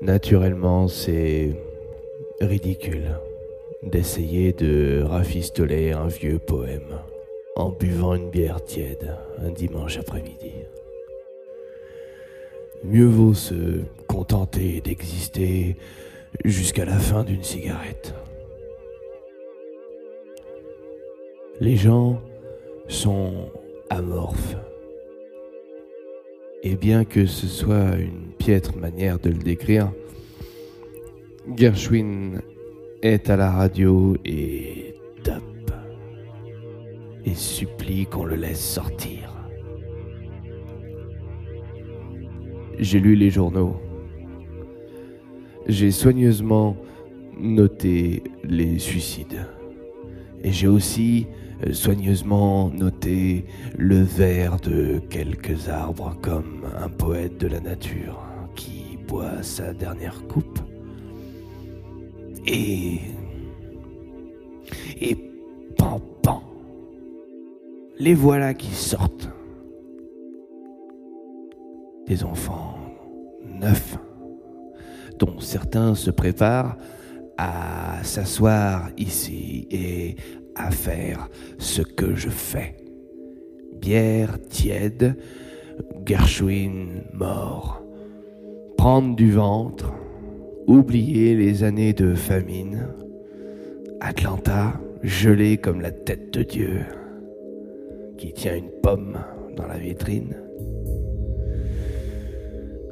Naturellement, c'est ridicule d'essayer de rafistoler un vieux poème en buvant une bière tiède un dimanche après-midi. Mieux vaut se contenter d'exister jusqu'à la fin d'une cigarette. Les gens sont amorphes. Et bien que ce soit une piètre manière de le décrire, Gershwin est à la radio et tape et supplie qu'on le laisse sortir. J'ai lu les journaux. J'ai soigneusement noté les suicides. Et j'ai aussi euh, soigneusement noté le vers de quelques arbres comme un poète de la nature qui boit sa dernière coupe. Et... Et pan pan. Les voilà qui sortent. Des enfants neufs, dont certains se préparent à s'asseoir ici et à faire ce que je fais. Bière tiède, Gershwin mort. Prendre du ventre, oublier les années de famine. Atlanta, gelé comme la tête de Dieu, qui tient une pomme dans la vitrine.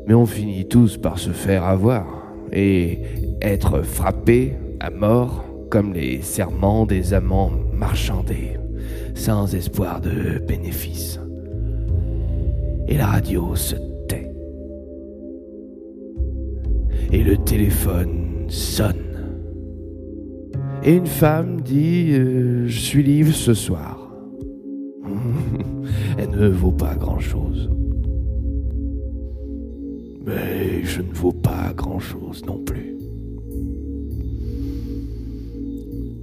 Mais on finit tous par se faire avoir et être frappé à mort comme les serments des amants marchandés, sans espoir de bénéfice. Et la radio se tait. Et le téléphone sonne. Et une femme dit euh, Je suis libre ce soir. Elle ne vaut pas grand-chose. Mais je ne vaux pas grand-chose non plus.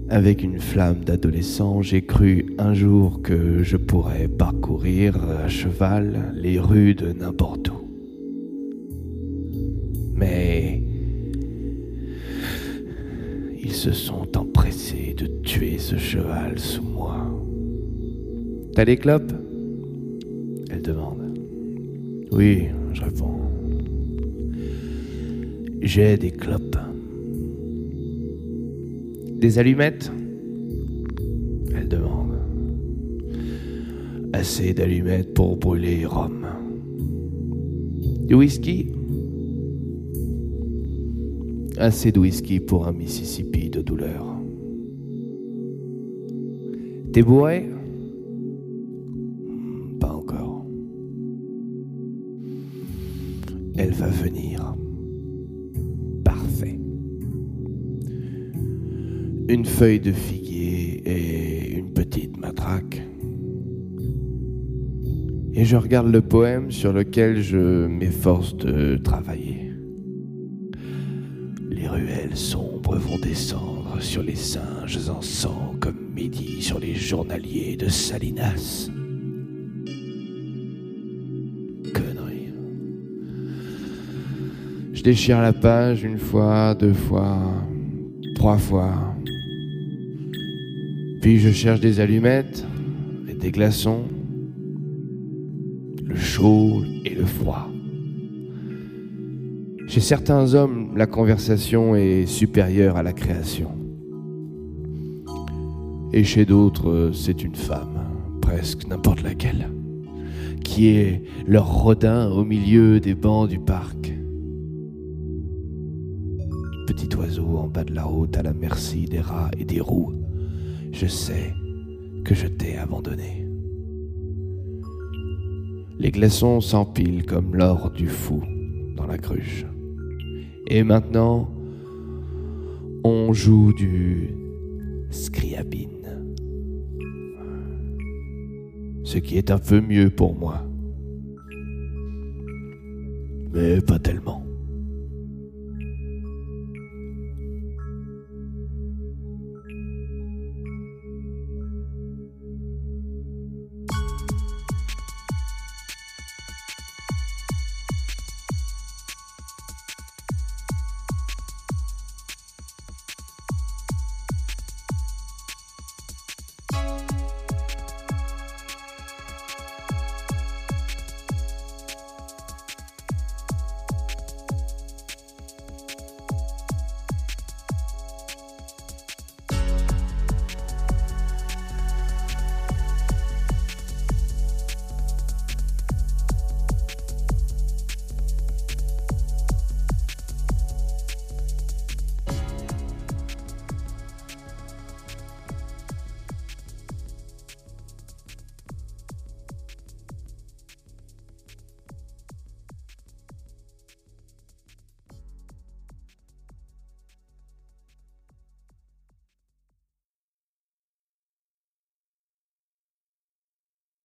Avec une flamme d'adolescent, j'ai cru un jour que je pourrais parcourir à cheval les rues de n'importe où. Mais ils se sont empressés de tuer ce cheval sous moi. T'as des clopes? Elle demande. Oui, je réponds. J'ai des clopes. Des allumettes? Elle demande. Assez d'allumettes pour brûler Rome. Du whisky? Assez de whisky pour un Mississippi de douleur. T'es bourré? Pas encore. Elle va venir. Une feuille de figuier et une petite matraque. Et je regarde le poème sur lequel je m'efforce de travailler. Les ruelles sombres vont descendre sur les singes en sang comme midi sur les journaliers de Salinas. Connerie. Je déchire la page une fois, deux fois, trois fois. Puis je cherche des allumettes et des glaçons, le chaud et le froid. Chez certains hommes, la conversation est supérieure à la création. Et chez d'autres, c'est une femme, presque n'importe laquelle, qui est leur rodin au milieu des bancs du parc. Petit oiseau en bas de la route à la merci des rats et des roues je sais que je t'ai abandonné. Les glaçons s'empilent comme l'or du fou dans la cruche. Et maintenant, on joue du scriabine. Ce qui est un peu mieux pour moi. Mais pas tellement.